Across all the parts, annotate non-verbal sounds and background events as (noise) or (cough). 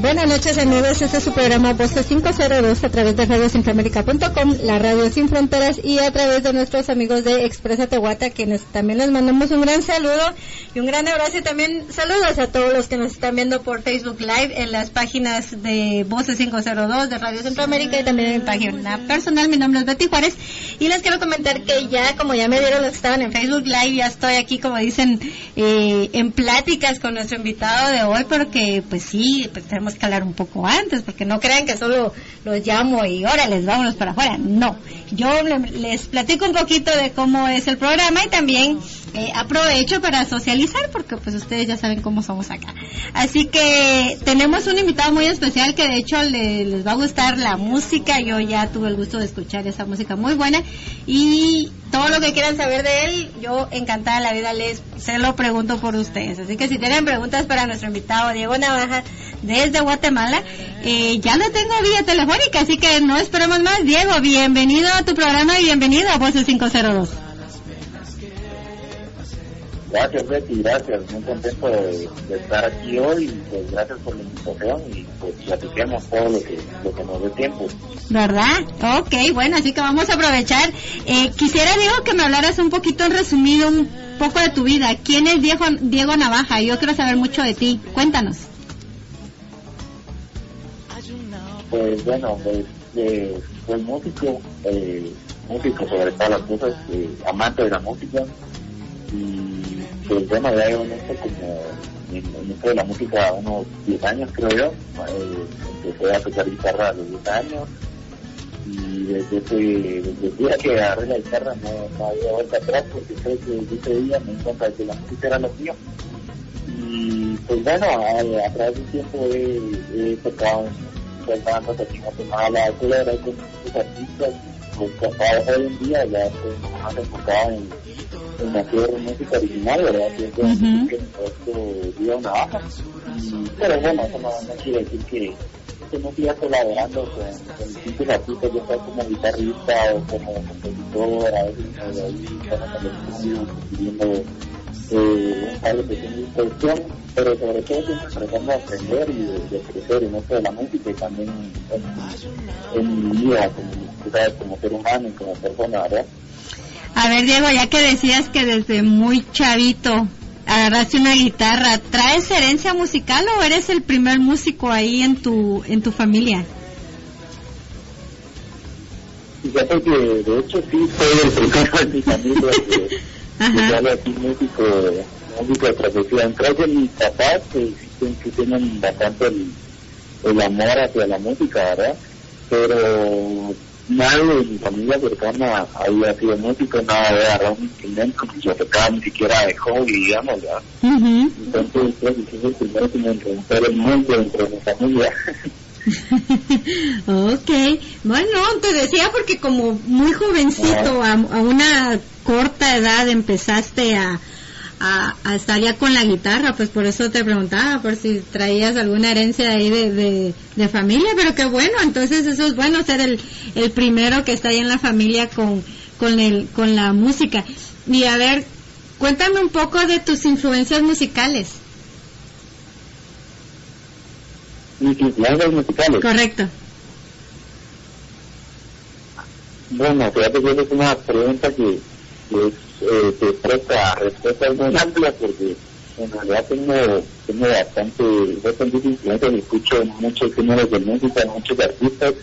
Buenas noches amigos, este es su programa Voces 502 a través de radiocentroamérica.com, la radio sin fronteras y a través de nuestros amigos de Expresa Tehuata, quienes también les mandamos un gran saludo y un gran abrazo. Y también saludos a todos los que nos están viendo por Facebook Live en las páginas de Voces 502 de Radio Centroamérica y también en mi página personal, mi nombre es Betty Juárez y les quiero comentar que ya, como ya me dieron los que estaban en Facebook Live, ya estoy aquí, como dicen, eh, en pláticas con nuestro invitado de hoy porque pues sí, pues que hablar un poco antes, porque no crean que solo los llamo y órale, vámonos para afuera. No, yo les platico un poquito de cómo es el programa y también eh, aprovecho para socializar, porque pues ustedes ya saben cómo somos acá. Así que tenemos un invitado muy especial que de hecho les va a gustar la música. Yo ya tuve el gusto de escuchar esa música muy buena y todo lo que quieran saber de él, yo encantada la vida les se lo pregunto por ustedes. Así que si tienen preguntas para nuestro invitado Diego Navaja desde Guatemala, eh, ya lo tengo vía telefónica, así que no esperemos más. Diego, bienvenido a tu programa y bienvenido a Voces 502. Gracias Betty, gracias, muy contento de, estar aquí hoy, pues gracias por la invitación y pues platiquemos todo lo que, lo que nos dé tiempo. ¿Verdad? Ok, bueno, así que vamos a aprovechar. Eh, quisiera, Diego, que me hablaras un poquito en resumido, un poco de tu vida. ¿Quién es Diego, Diego Navaja? Yo quiero saber mucho de ti. Cuéntanos. Pues bueno, pues, eh, soy músico, eh, músico sobre todas las cosas, eh, amante de la música y pues bueno, ya llevo en esto como en, esto de la música unos 10 años creo yo, eh, empecé a tocar guitarra a los 10 años y desde ese, desde el día que agarré la guitarra no, no había vuelta atrás porque creo que desde ese día me di cuenta de que la música era lo mío. Y pues bueno, a, través del tiempo he, he tocado en bandas aquí en Guatemala, he colaborado con muchos artistas, pues hoy en día ya estoy más enfocado en en hacer música original, ¿verdad? Que esto dio una baja. Pero bueno, eso no, no quiere decir que, que no siga colaborando con, con distintos artistas, yo estoy como guitarrista o como compositor, a veces me voy en el estudio escribiendo eh, de pequeñas instrucción, pero sobre todo siempre tratando de aprender y de, de, crecer en esto de la música y también en, en mi vida como, como ser humano y como persona, ¿verdad? A ver, Diego, ya que decías que desde muy chavito agarraste una guitarra, ¿traes herencia musical o eres el primer músico ahí en tu en tu familia? Fíjate que de hecho sí soy el primero (laughs) en mi familia que, que (laughs) aquí músico, músico de profesión. Creo que mis papás que, que tienen bastante el, el amor hacia la música, ¿verdad? Pero nadie de mi familia cercana había sido músico, nada había agarrado un instrumento, ni yo tocaba ni siquiera de hobby, digamos, ¿verdad? Uh -huh. Entonces, creo que es el primero que me romper el mundo dentro de mi familia. (laughs) ok, bueno, te decía porque como muy jovencito, a, a una corta edad empezaste a, a, a, estar ya con la guitarra, pues por eso te preguntaba, por si traías alguna herencia ahí de, de, de, familia, pero qué bueno, entonces eso es bueno ser el, el primero que está ahí en la familia con, con, el, con la música. Y a ver, cuéntame un poco de tus influencias musicales. ¿Mis influencias musicales? Correcto. Bueno, fíjate que es una pregunta que, que es eh, te presta respuestas muy amplias porque en realidad tengo, tengo bastante, bastante influencia, escucho muchos géneros de música, muchos artistas,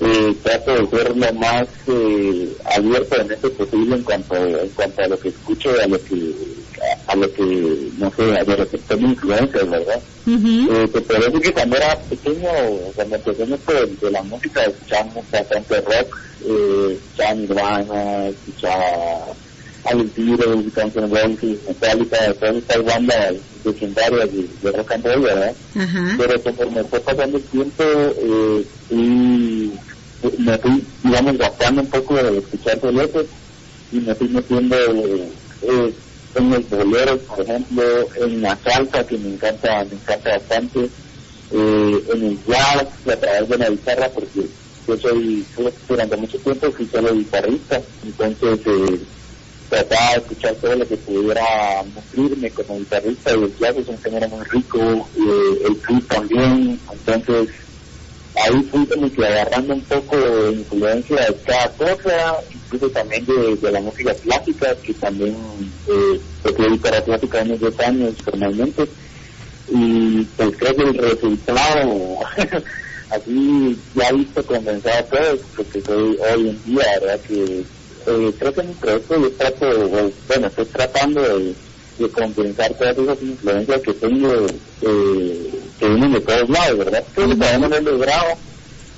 eh, trato de ser lo más eh, abierto en este posible en cuanto, en cuanto a lo que escucho, a lo que, a, a lo que, no sé, a lo que tengo influencias, ¿verdad? Uh -huh. eh, te puedo decir que cuando era pequeño, cuando empecé en esto de, de la música, escuchamos bastante rock, eh, escuchaba Nirvana, escuchaba Beatles, Guns N' Metallica, todas estas bandas legendarias de, de rock and roll, ¿verdad? Ajá. Pero conforme fue pasando el tiempo, eh, y me fui, digamos, gastando un poco de escuchar boletos y me fui metiendo eh, en los boleros, por ejemplo, en la salsa, que me encanta, me encanta bastante, eh, en el jazz, a través de la guitarra, porque yo soy, durante mucho tiempo fui solo guitarrista, entonces... Eh, trataba de escuchar todo lo que pudiera nutrirme como guitarrista y el jazz es un género muy rico, y el club también, entonces ahí fui como que agarrando un poco de influencia de cada cosa, incluso también de, la música clásica, que también eh, toqué guitarra clásica unos 10 años formalmente, y pues creo que el resultado, (laughs) así ya visto condensado todo, porque soy hoy en día, ¿verdad? Que eh, creo que en mi proyecto yo trato, bueno, estoy tratando de, de compensar todas esas influencias que tengo, eh, que vienen de todos lados, ¿verdad? Que todavía no he logrado.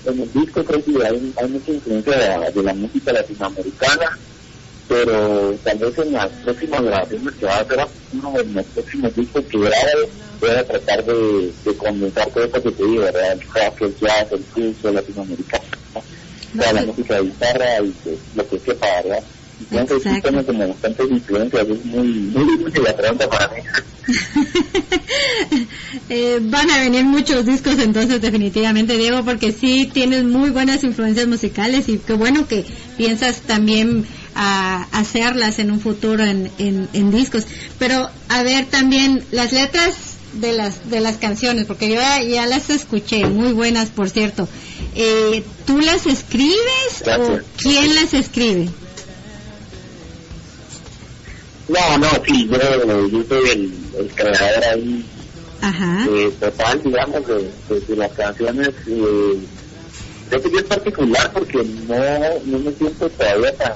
En el disco creo que hay, hay mucha influencia de la, música latinoamericana, pero tal vez en las próximas grabaciones que va a hacer uno de los próximos discos que grabe, voy a tratar de, de condensar todo esto que te digo, ¿verdad? El rock, el jazz, latinoamericano toda la música de guitarra y pues, lo que sepa, ¿verdad? Entonces sí tengo como bastantes influencias, es muy, muy difícil la pregunta para mí. (laughs) eh, van a venir muchos discos entonces definitivamente, Diego, porque sí tienes muy buenas influencias musicales y qué bueno que piensas también a hacerlas en un futuro en, en, en discos. Pero a ver también las letras de las de las canciones porque yo ya, las escuché muy buenas por cierto eh, tú las escribes o quién las escribe no no sí yo, soy el, el creador ahí Ajá. Eh, total digamos de, de, las canciones eh, creo que yo es particular porque no no me siento todavía tan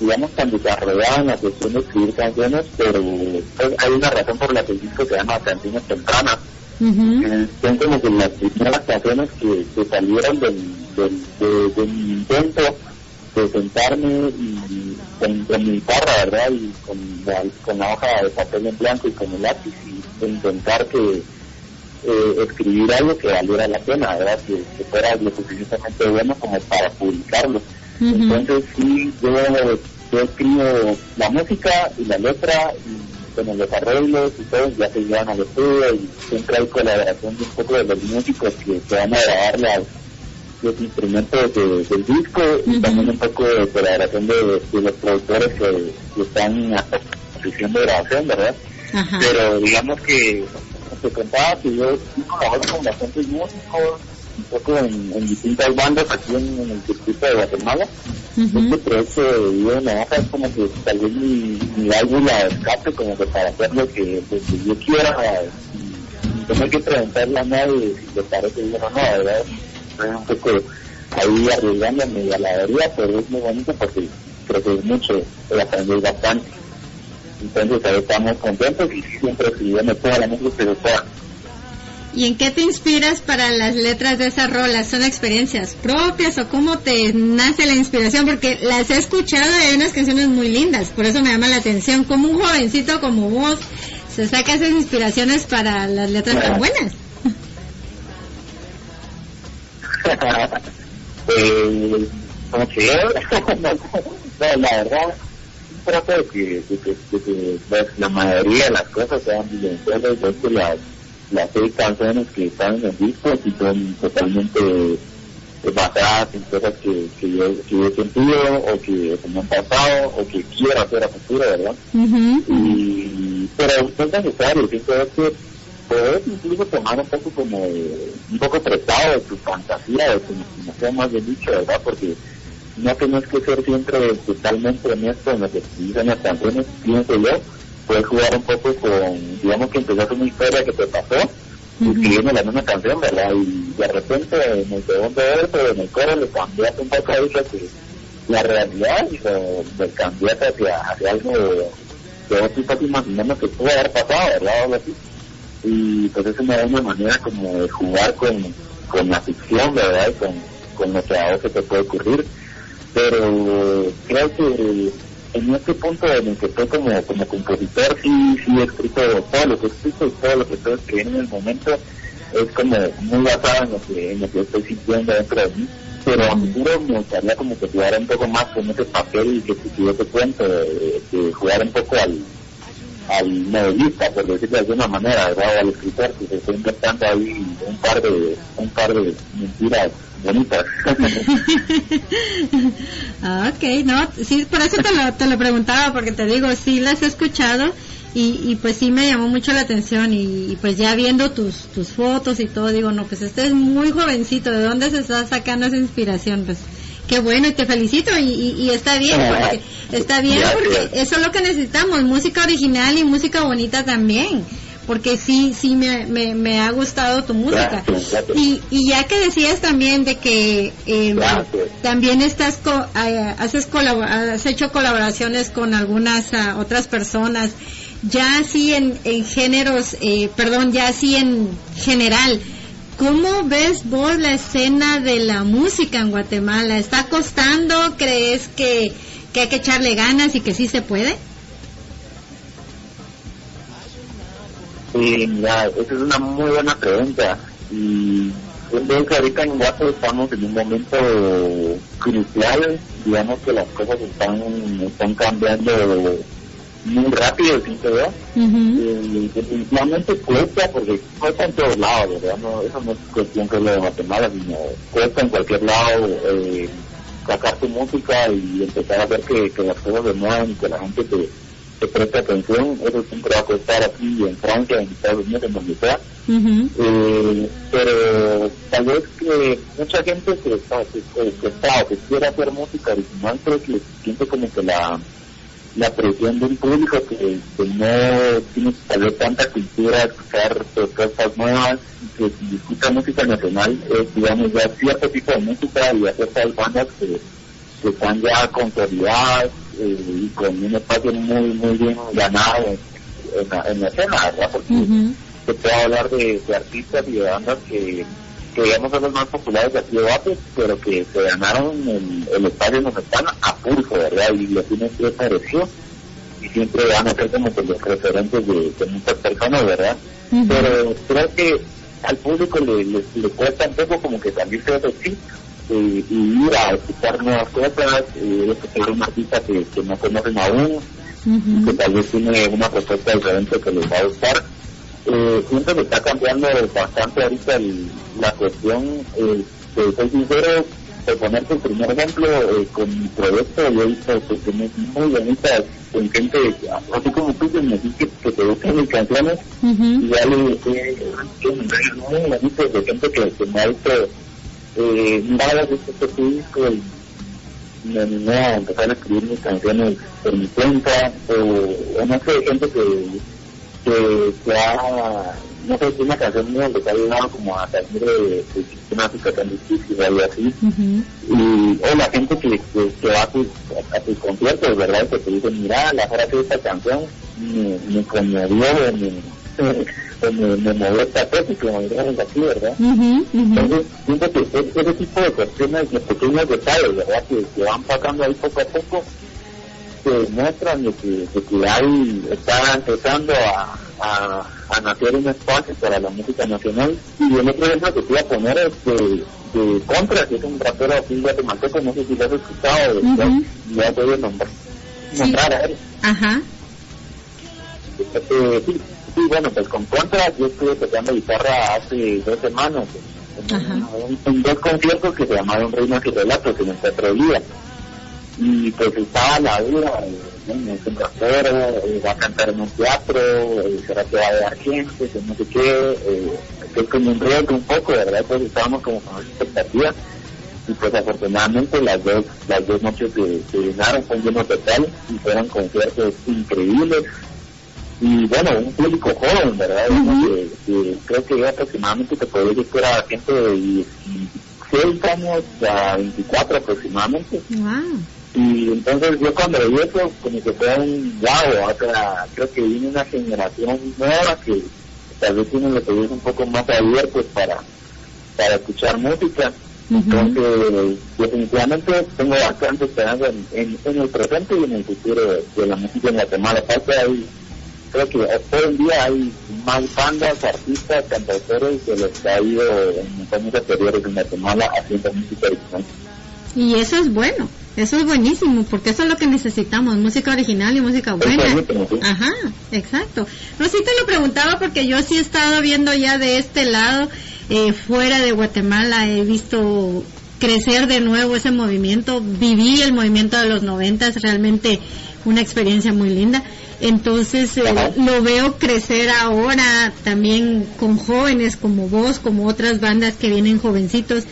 digamos, tan desarrollada en la cuestión de escribir canciones, pero pues, hay una razón por la que el disco se llama Canciones Tempranas. Son como que las primeras canciones que, que salieron del, del, de, mi intento de sentarme y con, mi guitarra, ¿verdad? Y con la, con la hoja de papel en blanco y con el lápiz y intentar que eh, escribir algo que valiera la pena, ¿verdad? Que, que fuera lo suficientemente bueno como para publicarlo. Entonces sí, yo, yo escribo la música y la letra y con los arreglos y todo, ya se llevan al estudio y siempre hay colaboración de un poco de los músicos que, se van a grabar las, los instrumentos del disco y también un poco de colaboración de, los productores que, están de grabación, ¿verdad? Pero digamos que te contaba que yo colaboro con bastantes músicos un poco en, distintas bandas aquí en, el circuito de Guatemala. Este proyecto de Navaja es como que tal vez mi, mi válvula de escape, como que para hacer lo que, yo quiera tener que preguntarle a nadie si te parece bien o no, ¿verdad? Es un poco ahí arriesgándome a la pero es muy bonito porque creo que es mucho, he aprendido bastante. Entonces ahí estamos contentos y siempre escribiendo toda la música pueda. ¿Y en qué te inspiras para las letras de esas rolas? ¿Son experiencias propias o cómo te nace la inspiración? Porque las he escuchado y hay unas canciones muy lindas, por eso me llama la atención. Como un jovencito como vos se saca esas inspiraciones para las letras tan buenas. (laughs) eh, (laughs) no, la verdad, trato de que, de que, de que pues, la mayoría de las cosas sean vivenciales, de que las las seis canciones que están en el disco y son totalmente eh, basadas en cosas que, que, yo, que he sentido o que se me han pasado o que quiero hacer a futuro, ¿verdad? y, pero es necesario, siento que puedes incluso tomar un poco como un poco prestado de tu fantasía, de tu imaginación más bien dicho, ¿verdad? Porque no tienes que ser siempre totalmente honesto en lo que dicen las canciones, pienso yo, puedes jugar un poco con, digamos que empezaste una historia que te pasó, escribiendo la misma canción, ¿verdad? Y de repente en el segundo verso, en el coro, le cambiaste un poco ahí que la realidad y lo, lo cambiaste hacia, hacia algo que vos estás imaginando que puede haber pasado, ¿verdad? O algo así. Y pues es una buena manera como de jugar con, con la ficción, ¿verdad? Y con, con lo que a vos se te puede ocurrir. Pero creo que en este punto en el que estoy como, como compositor, sí, sí he escrito todo lo que he escrito y todo lo que estoy escribiendo en el momento es como muy basado en lo que, en lo que estoy sintiendo dentro de mí. Pero a futuro me gustaría como que jugara un poco más con ese papel que si yo cuento, de, jugar un poco al, al novelista, por decirlo de alguna manera, ¿verdad? o al escritor que se está inventando ahí un par de, un par de mentiras bonitas. (laughs) ok, no, sí, por eso te lo, te lo preguntaba, porque te digo, sí las he escuchado y, y pues sí me llamó mucho la atención y, pues ya viendo tus, tus fotos y todo, digo, no, pues este es muy jovencito, ¿de dónde se está sacando esa inspiración? Pues qué bueno y te felicito y, y, está bien, (laughs) porque, está bien porque eso es lo que necesitamos, música original y música bonita también porque sí, sí me, me, ha gustado tu música. Y, y ya que decías también de que eh, también estás co haces has hecho colaboraciones con algunas ah, otras personas, ya así en, en géneros, eh, perdón, ya así en general, ¿cómo ves vos la escena de la música en Guatemala? ¿Está costando? ¿Crees que, que hay que echarle ganas y que sí se puede? Sí, mira, esa es una muy buena pregunta. Y que ahorita en Guapo estamos en un momento crucial, digamos que las cosas están, están cambiando muy rápido, vea. y definitivamente cuesta, porque cuesta en todos lados, ¿verdad? No, eso no es cuestión que lo de Guatemala, sino cuesta en cualquier lado eh, sacar tu música y empezar a ver que, que las cosas se mueven y que la gente te se presta atención, eso siempre va a costar aquí en Francia, en Estados Unidos, en donde sea. eh, pero tal vez que mucha gente que está, que, que, está, que quiere hacer música original, creo que siente como que la la presión de un público que, no tiene tal vez tanta cultura, escuchar propuestas nuevas, que si escucha música nacional, digamos ya cierto tipo de música y hacer ciertas bandas que, que están ya consolidadas eh, y con un espacio muy muy bien ganado en, la, en la, escena, ¿verdad? Porque se puede hablar de, artistas y de bandas que, que digamos son los más populares de aquí de Bate, pero que se ganaron el, el espacio donde están a pulso, ¿verdad? Y lo tienen que pareció y siempre van a ser como que los referentes de, muchas personas, ¿verdad? Pero creo que al público le, le, cuesta un poco como que también se hace y ir a escuchar nuevas cosas, eh, escuchar un artista que, que no conocen aún, que tal vez tiene una propuesta diferente que les va a gustar. Eh, siento que está cambiando bastante ahorita el, la cuestión, eh, soy sincero, por ponerte el primer ejemplo, eh, con mi proyecto yo he visto cuestiones muy bonitas con gente, así como tú que me dijiste que, te gustan mis canciones, y ya le dije, muy bonitos de gente que, que me ha visto eh, de este disco y me animé a empezar a escribir mis canciones por mi cuenta o, no sé, gente que, que, que ha, no sé, una canción mía que ha ayudado como a salir de, de una situación difícil o algo así. Y o la gente que, que, va a tus, a, tus conciertos, ¿verdad? Que te dicen, mira, la frase de esta canción me, me conmovió, me (laughs) me, me movió estético, como diríamos aquí, ¿verdad? Entonces, siento que ese, tipo de cuestiones, de pequeños detalles, ¿verdad? Que, que, van pasando ahí poco a poco, se muestran de que, de que hay, está empezando a, a, a, nacer un espacio para la música nacional. Y el otro ejemplo que te iba a poner es de, de Contra, que es un rapero aquí guatemalteco, no sé si lo has escuchado, uh -huh. ya voy nombrar, nombrar a él. Ajá. Eh, sí, Sí, bueno, pues con Contra yo estuve tocando guitarra hace dos semanas. En, dos conciertos que se llamaron Reinos y Relatos en el Teatro Día. Y pues estaba la duda, eh, es un rapero, eh, va a cantar en un teatro, eh, será que va a dar gente, no sé qué, eh, es como un riesgo un poco, ¿verdad? Pues estábamos como con esa expectativa. Y pues afortunadamente las dos las dos noches se, se llenaron con lleno total y fueron conciertos increíbles y bueno, un público joven, ¿verdad? que, creo que aproximadamente te podría decir que era gente de 16 años a 24 aproximadamente. Y entonces yo cuando vi eso, como que fue un wow, o sea, creo que viene una generación nueva que tal vez tiene los oídos un poco más abiertos para, para escuchar música. Entonces, definitivamente tengo bastante esperanza en, en, el presente y en el futuro de, la música en Guatemala. Aparte hay creo que hoy en día hay más bandas, artistas, cantautores que los que ha ido en años anteriores en Guatemala haciendo música original. Y eso es bueno, Eso es buenísimo, porque eso es lo que necesitamos, música original y música buena. Ajá, exacto. Te lo preguntaba porque yo sí he estado viendo ya de este lado, eh, fuera de Guatemala, he visto crecer de nuevo ese movimiento, viví el movimiento de los noventas, realmente una experiencia muy linda. Entonces eh, lo veo crecer ahora también con jóvenes como vos, como otras bandas que vienen jovencitos.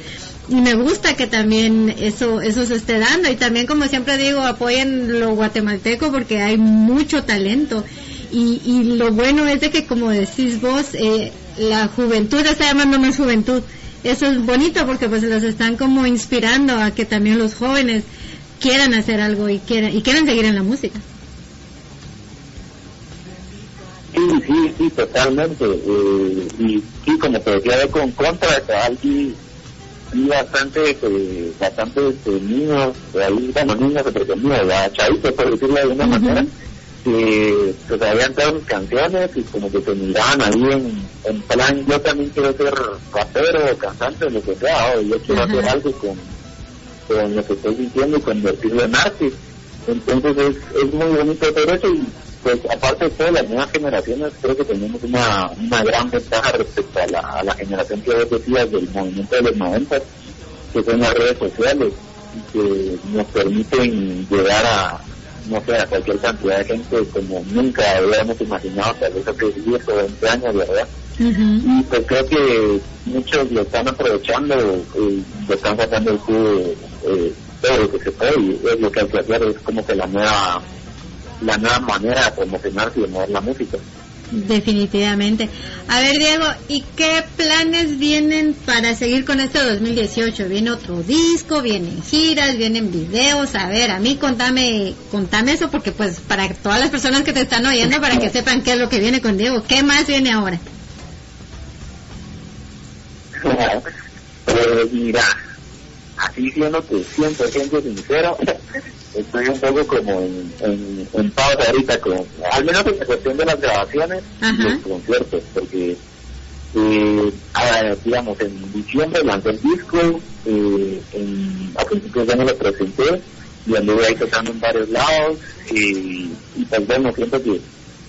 Y me gusta que también eso eso se esté dando. Y también como siempre digo apoyen lo guatemalteco porque hay mucho talento. Y, y lo bueno es de que como decís vos eh, la juventud está llamando más juventud. Eso es bonito porque pues los están como inspirando a que también los jóvenes quieran hacer algo y quieran y quieran seguir en la música sí, totalmente. Eh, y sí, como te decía, con contra, alguien y bastante, eh, bastante este, niños, ahí, bueno, niños entretenidos, ya chavitos, por decirlo de alguna manera, que pues habían sus canciones y como que se miraban ahí en, en plan, yo también quiero ser rapero o cantante, lo que sea, o yo quiero hacer algo con, con lo que estoy diciendo y convertirlo en arte. Entonces es, es muy bonito hacer eso y pues aparte de todas las nuevas generaciones, creo que tenemos una, una gran ventaja respecto a la, a la generación que vos decías del movimiento de los 90, que son las redes sociales y que nos permiten llegar a, no sé, a cualquier cantidad de gente como nunca habíamos imaginado, tal vez hace 10 o 20 años, ¿verdad? Y pues creo que muchos lo están aprovechando y lo están sacando el jugo eh, todo lo que se puede y es lo que hay que hacer, es como que la nueva la nueva manera de promocionarse y de mover la música. Definitivamente. A ver, Diego, ¿y qué planes vienen para seguir con este 2018? ¿Viene otro disco? ¿Vienen giras? ¿Vienen videos? A ver, a mí contame, contame eso porque pues para todas las personas que te están oyendo, para que (laughs) sepan qué es lo que viene con Diego, ¿qué más viene ahora? (laughs) mira, así siendo que 100% sincero, (laughs) estoy un poco como en, en, pausa ahorita, como, al menos en la cuestión de las grabaciones y los conciertos, porque, eh, digamos, en diciembre lancé el disco, eh, en, a principios de año lo presenté y anduve ahí tocando en varios lados y, y pues bueno, siento que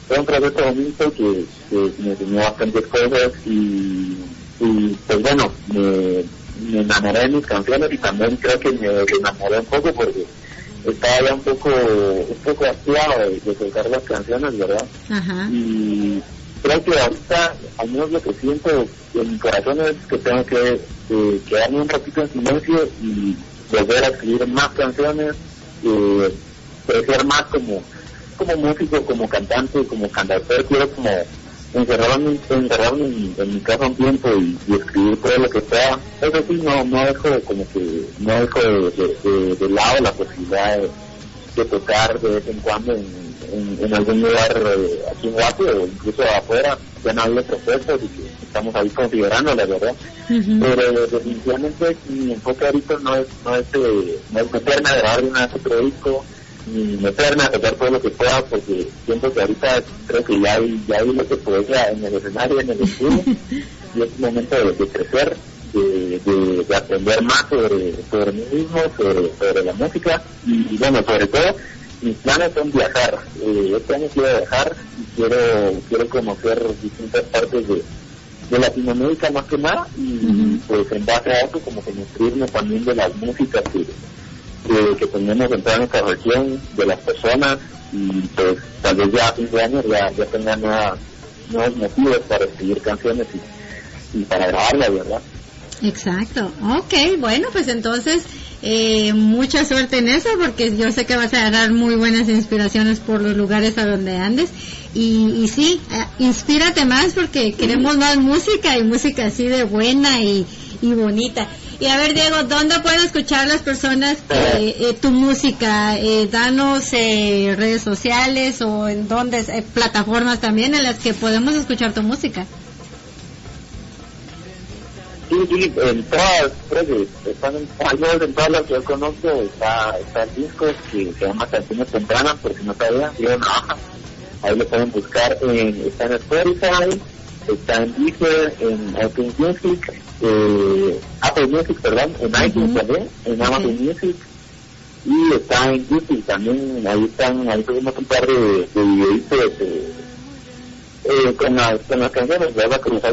fue un proceso bonito que, que me enseñó bastantes cosas y, y pues bueno, me, me enamoré de mis canciones y también creo que me enamoré un poco porque estaba ya un poco un poco actuado de, tocar las canciones, ¿verdad? Y creo que ahorita, al menos lo que siento en mi corazón es que tengo que eh, quedarme un ratito en silencio y volver a escribir más canciones, eh, crecer más como como músico, como cantante, como cantautor, quiero como encerrarme, encerrarme en, en, mi casa un tiempo y, escribir todo lo que sea. Eso sí, no, no dejo como que, no dejo de, de, lado la posibilidad de, tocar de vez en cuando en, en, algún lugar eh, aquí en Guapo o incluso afuera. Ya no hay propuestas y que estamos ahí considerando, la verdad. Pero definitivamente mi enfoque ahorita no es, no es, eh, no es meterme a grabar una otro disco y meterme a tocar todo lo que pueda porque siento que ahorita creo que ya hay, ya hay lo que podría en el escenario, en el estudio (laughs) y es momento de, crecer, de, de, aprender más sobre, sobre mí mismo, sobre, sobre la música y, bueno, sobre todo mis planes son viajar. Eh, este año quiero viajar y quiero, quiero conocer distintas partes de, de Latinoamérica más que nada y pues en base a eso como que nutrirme también de las músicas que que, tenemos en toda nuestra región, de las personas, y pues tal vez ya a fin de año ya, ya tengan nuevos motivos para escribir canciones y, para grabarlas, ¿verdad? Exacto, ok, bueno, pues entonces eh, mucha suerte en eso porque yo sé que vas a dar muy buenas inspiraciones por los lugares a donde andes y, y sí, eh, inspírate más porque queremos más música y música así de buena y, y bonita. Y a ver, Diego, ¿dónde pueden escuchar las personas eh, eh, tu música? Eh, danos eh, redes sociales o en dónde, plataformas también en las que podemos escuchar tu música. Sí, sí, en todas, creo están en, todas las que yo conozco, está, está el que se llama Canciones Tempranas, por si no sabían, ahí lo pueden buscar, en, está en Spotify, está en Deezer, en Apple Music, eh, Apple Music, perdón, en iTunes también, en Amazon Music, y está en YouTube también, ahí están, ahí tenemos un par de, de videitos eh, con, las, con las canciones, ¿verdad? Con los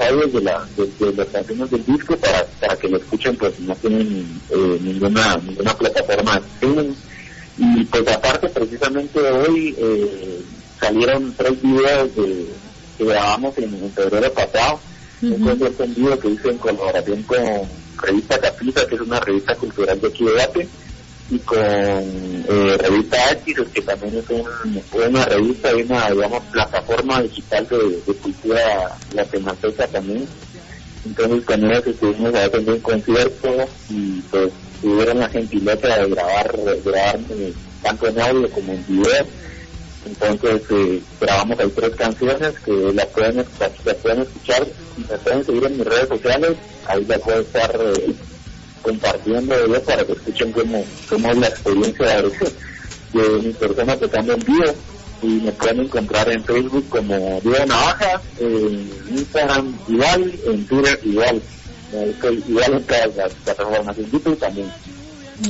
audios de, la, de, las canciones del disco para, para que lo escuchen, pues no tienen eh, ninguna, ninguna plataforma Y pues aparte, precisamente hoy eh, salieron tres videos de, que grabamos en, febrero pasado, un concierto en vivo que hice en colaboración con Revista Capita, que es una revista cultural de aquí de y con eh, Revista X, que también es una revista y una, digamos, plataforma digital de, de cultura latinoamericana también. Entonces con ellos estuvimos a hacer un concierto y pues tuvieron la gentileza de grabar, grabar tanto en audio como en video. Entonces eh, grabamos ahí tres canciones que las pueden, las pueden escuchar me pueden seguir en mis redes sociales, ahí ya puedo estar eh, compartiendo para que escuchen cómo, cómo es la experiencia de, (laughs) de mi persona tocando en vivo. Y me pueden encontrar en Facebook como Diego Navaja, en Instagram igual, en Twitter igual, igual en todas las plataformas, en YouTube también.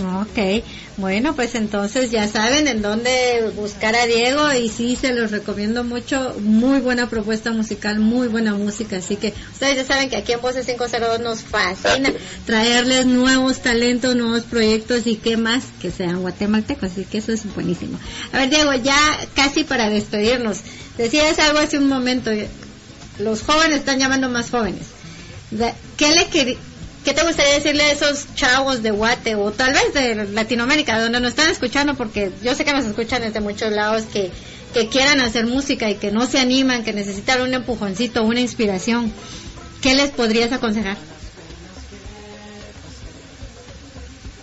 Ok, bueno, pues entonces ya saben en dónde buscar a Diego y sí, se los recomiendo mucho. Muy buena propuesta musical, muy buena música. Así que ustedes ya saben que aquí en Voces 502 nos fascina traerles nuevos talentos, nuevos proyectos y qué más que sean guatemaltecos. Así que eso es buenísimo. A ver, Diego, ya casi para despedirnos. Decías algo hace un momento. Los jóvenes están llamando más jóvenes. ¿Qué le quería? ¿Qué te gustaría decirle a esos chavos de Guate o tal vez de Latinoamérica donde nos están escuchando? Porque yo sé que nos escuchan desde muchos lados que, que quieran hacer música y que no se animan, que necesitan un empujoncito, una inspiración. ¿Qué les podrías aconsejar?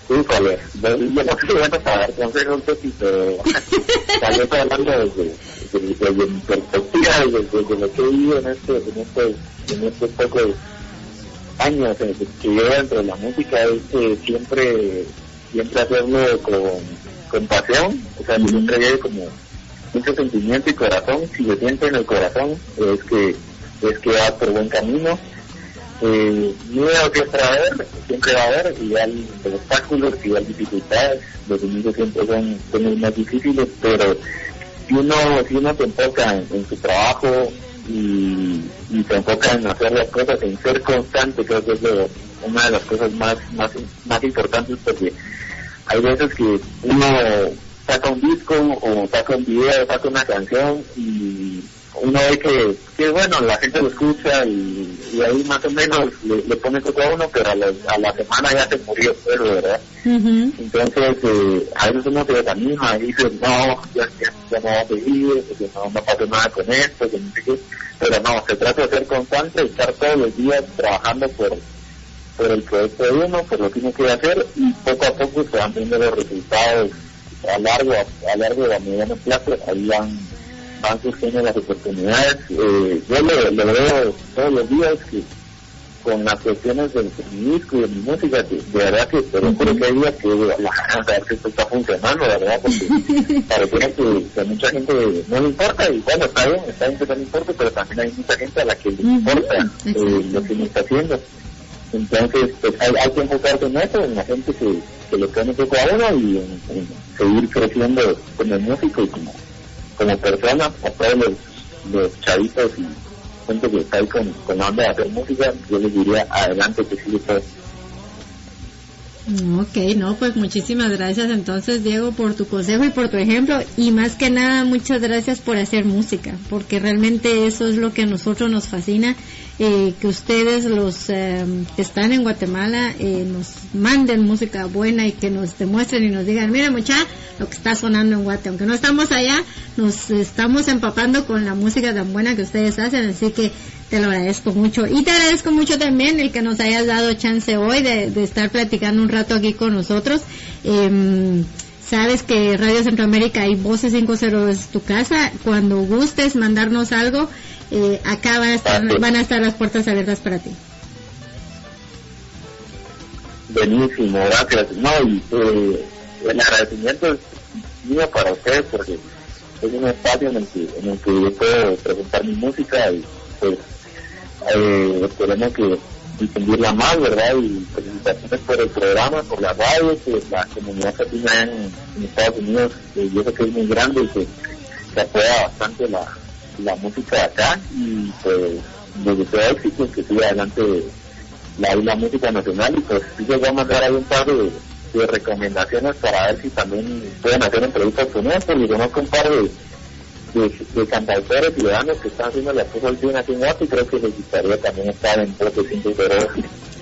Híjole, yo no sé bueno para dar consejos, pero (laughs) tal vez hablando desde, desde, mi perspectiva, desde, lo que he vivido en este, en este, en este poco años que llevo dentro de la música es que siempre, siempre hacerlo con, con pasión, o sea, siempre lleve como mucho sentimiento y corazón, si se siente en el corazón, es que es que va por buen camino. Eh, miedo siempre va a haber, siempre va a haber, hay obstáculos, y hay dificultades, los inicios siempre son, son los más difíciles, pero si uno, si uno se enfoca en su trabajo, y, se enfoca en hacer las cosas, en ser constante, creo que es una de las cosas más, más, más importantes porque hay veces que uno saca un disco o saca un video, saca una canción y uno ve que, que bueno, la gente lo escucha y, ahí más o menos le, pone todo a uno, pero a la, semana ya se murió pero ¿verdad? Entonces, eh, a veces uno se desanima y dice, no, ya, ya, no va a seguir, porque no, no pasa nada con esto, que no sé qué. Pero no, se trata de ser constante y estar todos los días trabajando por, por el proyecto de uno, por lo que uno quiere hacer y poco a poco se van viendo los resultados a largo, a, largo de a mediano plazo, ahí van van surgiendo las oportunidades. Eh, yo lo, veo todos los días que con las cuestiones del disco y de mi música, de verdad que lo juro que hay días que la a ver que esto está funcionando, la verdad, porque (laughs) parece que, a mucha gente no le importa, y bueno, está bien, está bien que no le importa, pero también hay mucha gente a la que le importa eh, lo que me está haciendo. Entonces, pues hay, hay, que enfocarse en eso, en la gente que, que le pone poco a uno y en, seguir creciendo como músico y como como persona, a todos los, los chavitos y gente que está ahí con, con hacer música, yo les diría adelante que sí todo. Ok, no, pues muchísimas gracias entonces Diego por tu consejo y por tu ejemplo. Y más que nada muchas gracias por hacer música porque realmente eso es lo que a nosotros nos fascina eh, que ustedes los eh, que están en Guatemala eh, nos manden música buena y que nos demuestren y nos digan mira mucha lo que está sonando en Guate aunque no estamos allá nos estamos empapando con la música tan buena que ustedes hacen así que te lo agradezco mucho. Y te agradezco mucho también el que nos hayas dado chance hoy de, estar platicando un rato aquí con nosotros. Eh, sabes que Radio Centroamérica y Voces 50 es tu casa. Cuando gustes mandarnos algo, eh, acá van a, estar, van a estar las puertas abiertas para ti. Buenísimo, gracias. No, y eh, el agradecimiento es mío para ustedes porque es un espacio en el que, en el que yo puedo presentar mi música y pues eh, esperemos que difundirla más, ¿verdad? Y felicitaciones por el programa, por la radio, que la comunidad latina en, en Estados Unidos, que yo sé que es muy grande y que, se apoya bastante la, la música de acá. Y pues les deseo éxito, que siga adelante la, la música nacional. Y pues sí les voy a mandar ahí un par de, recomendaciones para ver si también pueden hacer entrevistas con ellos, porque conozco un par de de, de cantautores ciudadanos que están haciendo las cosas bien aquí en y creo que les gustaría también estar en Bloque 5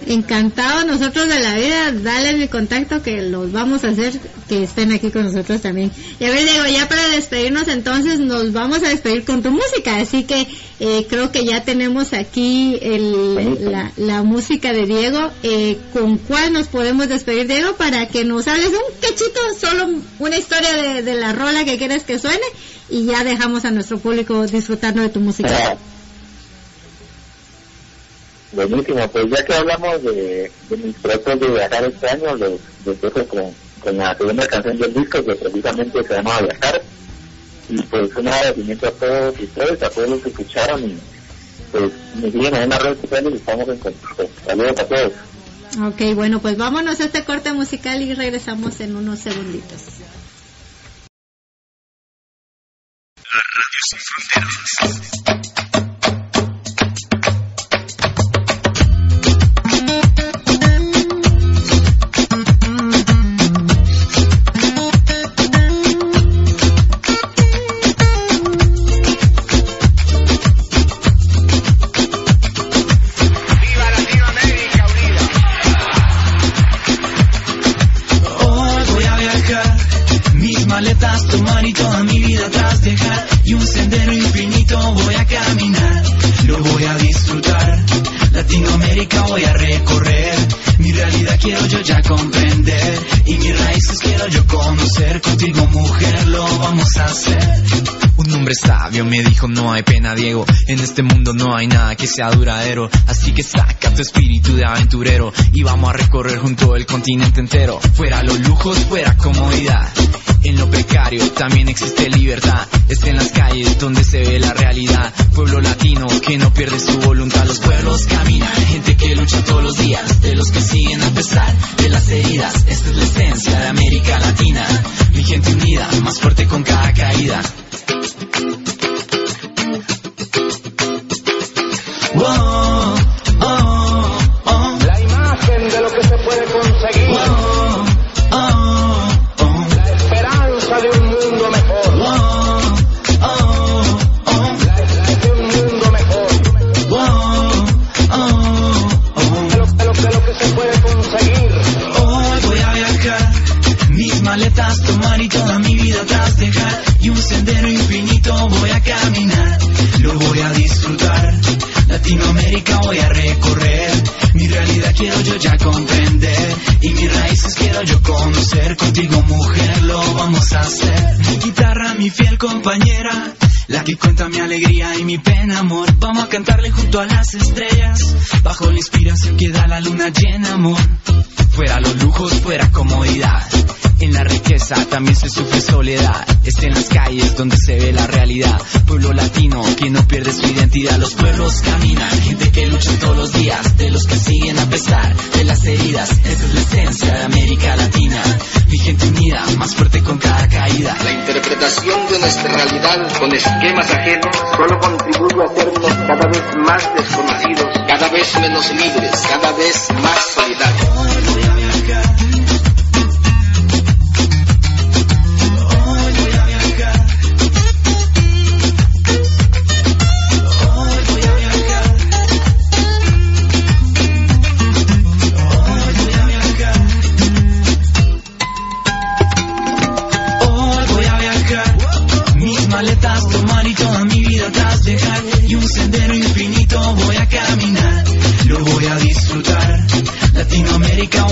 Encantado nosotros de la vida, dale mi contacto que los vamos a hacer que estén aquí con nosotros también. Y a ver Diego, ya para despedirnos entonces nos vamos a despedir con tu música, así que eh, creo que ya tenemos aquí el, la, la, música de Diego. Eh, ¿Con cuál nos podemos despedir Diego para que nos hables un cachito, solo una historia de, de la rola que quieres que suene? y ya dejamos a nuestro público disfrutando de tu música. (laughs) Buenísimo, pues ya que hablamos de, de mis proyectos de viajar este año, los, los con, con la segunda canción del disco que precisamente se llama Viajar. Y pues un agradecimiento a todos ustedes, a todos los que escucharon y pues me siguen en las redes sociales y estamos en contacto. Saludos a todos. Ok, bueno, pues vámonos a este corte musical y regresamos en unos segunditos. La radio sin fronteras. Me dijo no hay pena Diego, en este mundo no hay nada que sea duradero, así que saca tu espíritu de aventurero y vamos a recorrer junto el continente entero, fuera los lujos, fuera comodidad. En lo precario también existe libertad, es en las calles donde se ve la realidad, pueblo latino que no pierde su voluntad, los pueblos caminan, gente que lucha todos los días, de los que siguen a pesar de las heridas, esta es la esencia de América Latina, mi gente unida, más fuerte con cada caída. Raíces quiero yo conocer. Contigo, mujer, lo vamos a hacer. Guitarra, mi fiel compañera. La que cuenta mi alegría y mi pena, amor. Vamos a cantarle junto a las estrellas. Bajo la inspiración que da la luna llena, amor. Fuera los lujos, fuera comodidad. En la riqueza también se sufre soledad. Es en las calles donde se ve la realidad. Pueblo latino que no pierde su identidad. Los pueblos caminan, gente que lucha todos los días. De los que siguen a pesar de las heridas. Esa es la esencia de América Latina. Mi gente unida, más fuerte con cada caída. La interpretación de nuestra realidad con esquemas ajenos solo contribuye a hacernos cada vez más desconocidos, cada vez menos libres, cada vez más solidarios.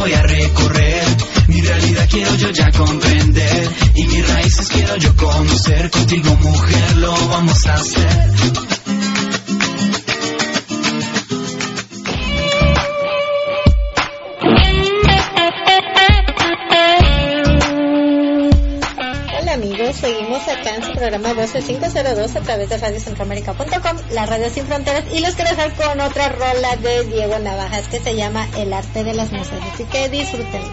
Voy a recorrer. Mi realidad quiero yo ya comprender. Y mis raíces quiero yo conocer. Contigo, mujer, lo vamos a hacer. Acá en su programa Voces 502 a través de radiocentroamérica.com, la radio sin fronteras. Y los quiero dejar con otra rola de Diego Navajas que se llama El arte de las musas. Así que disfrútenlo.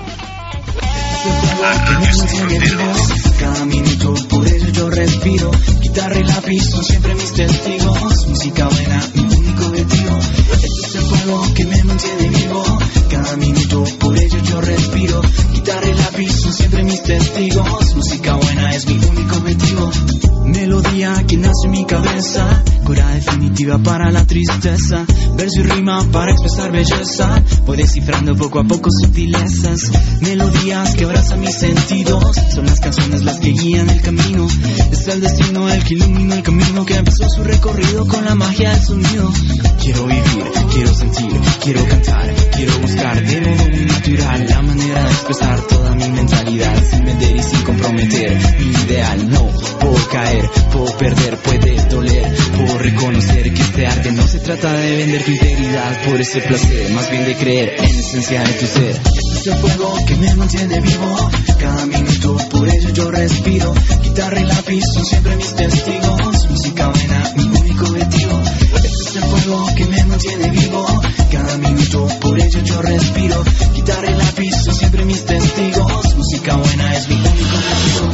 Es el fuego que me mantiene vivo. Cada minuto por ello yo respiro. Guitarra y lápiz son siempre mis testigos. Música buena es mi único objetivo. Melodía que nace en mi cabeza. Cura definitiva para la tristeza. Verso y rima para expresar belleza. Voy descifrando poco a poco sutilezas. Melodías que abrazan mis sentidos. Son las canciones las que guían el camino. Es el destino el que ilumina el camino Que empezó su recorrido con la magia del sonido Quiero vivir, quiero sentir, quiero cantar Quiero buscar de muy natural La manera de expresar toda mi mentalidad Sin vender y sin comprometer. Mi ideal No puedo caer, puedo perder, puede doler Puedo reconocer que este arte no se trata de vender tu integridad Por ese placer, más bien de creer en la esencia de tu ser. Es el fuego que me mantiene vivo Cada minuto por ello yo respiro. Guitarra y lápiz son siempre mis testigos Música buena, mi único objetivo. Este es el fuego que me mantiene vivo. Cada minuto por ello yo respiro. Guitarra y lápiz son siempre mis testigos. Música buena es mi único objetivo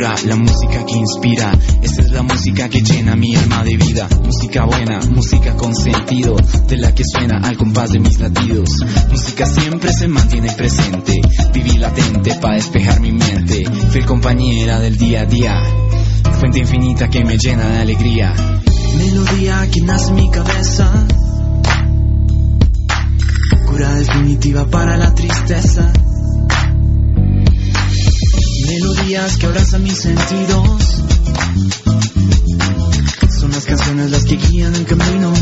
la música que inspira, esa es la música que llena mi alma de vida. Música buena, música con sentido, de la que suena al compás de mis latidos. Música siempre se mantiene presente, viví latente para despejar mi mente. Fui compañera del día a día, fuente infinita que me llena de alegría. Melodía que nace en mi cabeza, cura definitiva para la tristeza. Melodías que abrazan mis sentidos. Son las canciones las que guían el camino.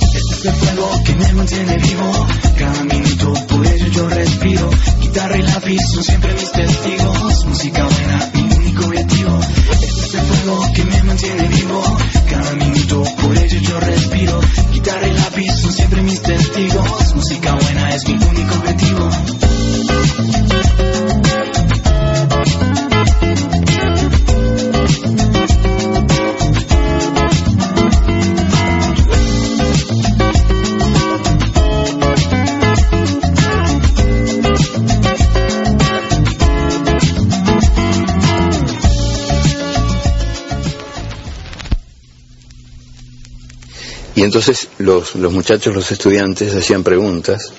Este es el fuego que me mantiene vivo. Cada minuto por ello yo respiro. Guitarra y lápiz son siempre mis testigos. Música buena, mi Este es el fuego que me mantiene vivo. Cada minuto por ello yo respiro. Guitarra y lápiz son siempre mis testigos. Música buena es mi único objetivo. Entonces los, los muchachos, los estudiantes hacían preguntas,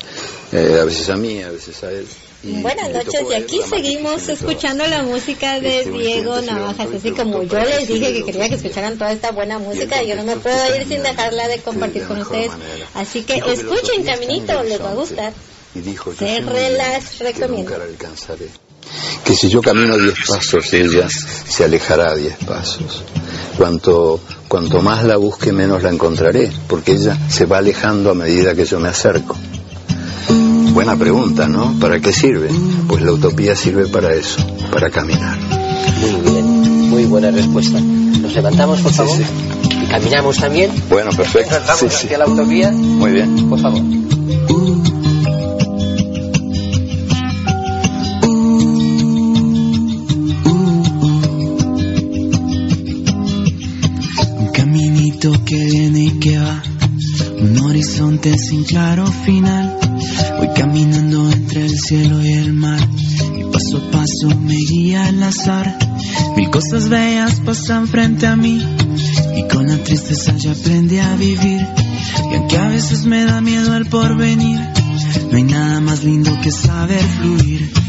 eh, a veces a mí, a veces a él. y Buenas noches, y aquí seguimos escuchando la música de Este, Diego Navajas, así como yo les dije que quería que escucharan toda esta buena música, yo no me puedo ir sin dejarla de compartir con ustedes, así que escuchen Caminito, les va a gustar. Y dijo, yo Se que recomiendo. Que si yo camino diez pasos, ella se alejará diez pasos. Cuanto, cuanto más la busque, menos la encontraré, porque ella se va alejando a medida que yo me acerco. Buena pregunta, ¿no? ¿Para qué sirve? Pues la utopía sirve para eso, para caminar. Muy bien, muy buena respuesta. Nos levantamos, por favor, y caminamos también. Bueno, perfecto. Sí, sí. hacia la autovía, Muy bien. por favor. Sin claro final. Voy caminando entre el cielo y el mar, y paso a paso me guía el azar. Mil cosas bellas pasan frente a mí, y con la tristeza ya aprendí a vivir. Y aunque a veces me da miedo el porvenir, no hay nada más lindo que saber fluir.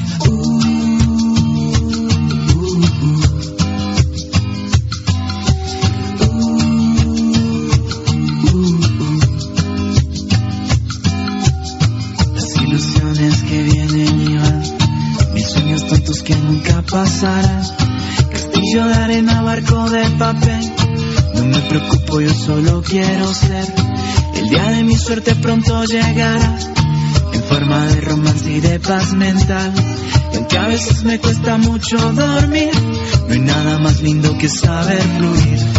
quiero ser. El día de mi suerte pronto llegará, en forma de romance y de paz mental. Aunque a veces me cuesta mucho dormir, no hay nada más lindo que saber fluir.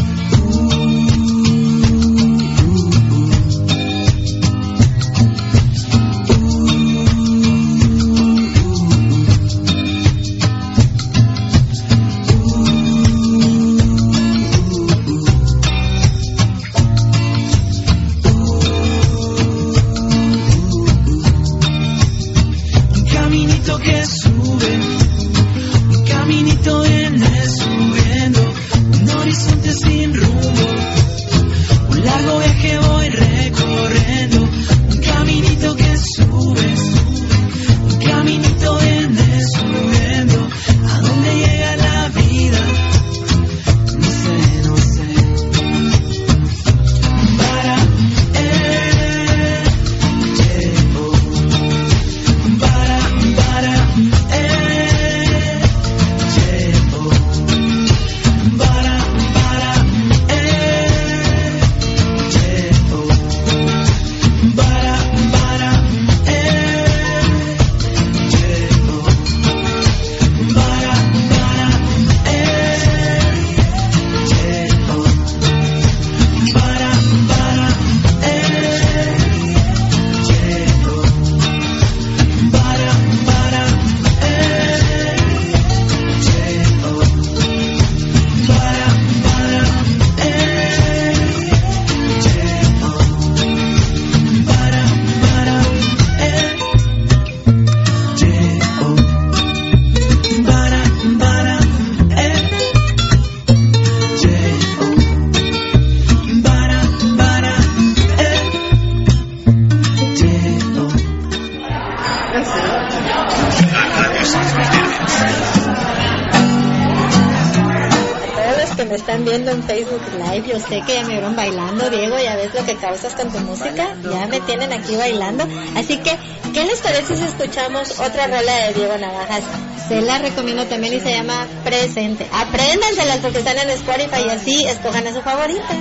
otra rola de Diego Navajas. Se la recomiendo también y se llama Presente. Apréndanselas porque están en Spotify y así escojan a su favorita.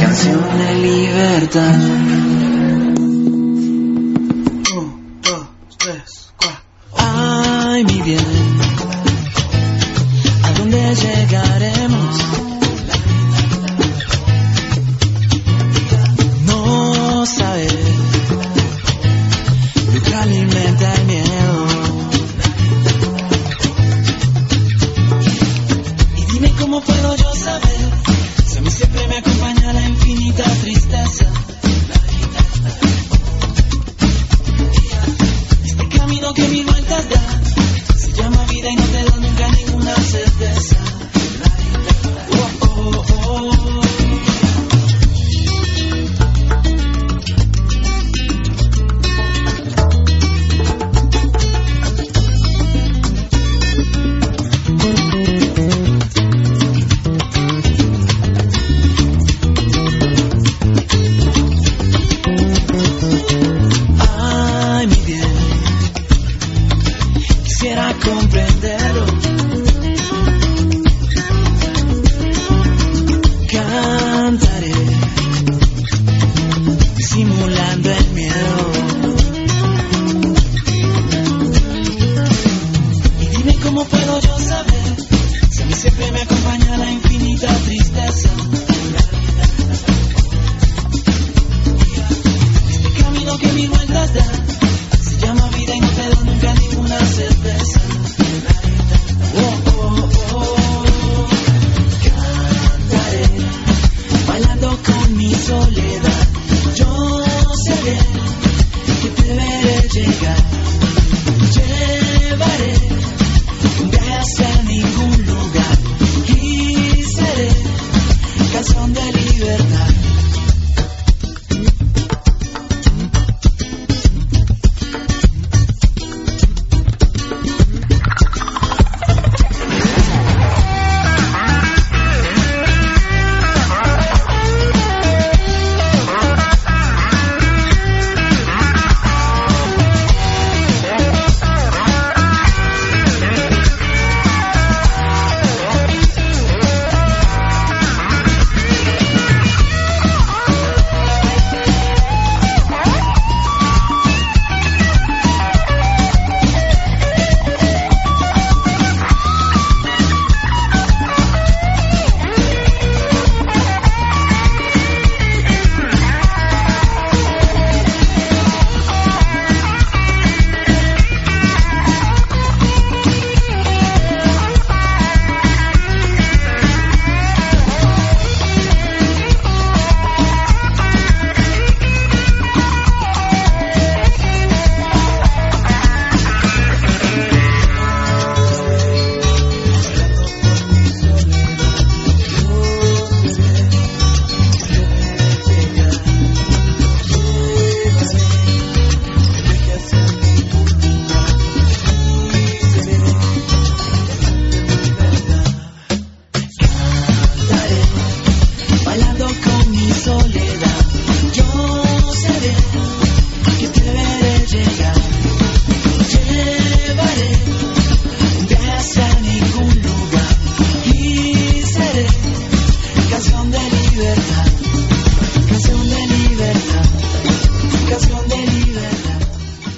Canción de libertad. el miedo. Y dime cómo puedo yo saber si a mí siempre me acompaña la infinita tristeza. Este camino que mi vueltas da se llama vida y no te da nunca ninguna certeza. Cantaré bailando con mi soledad.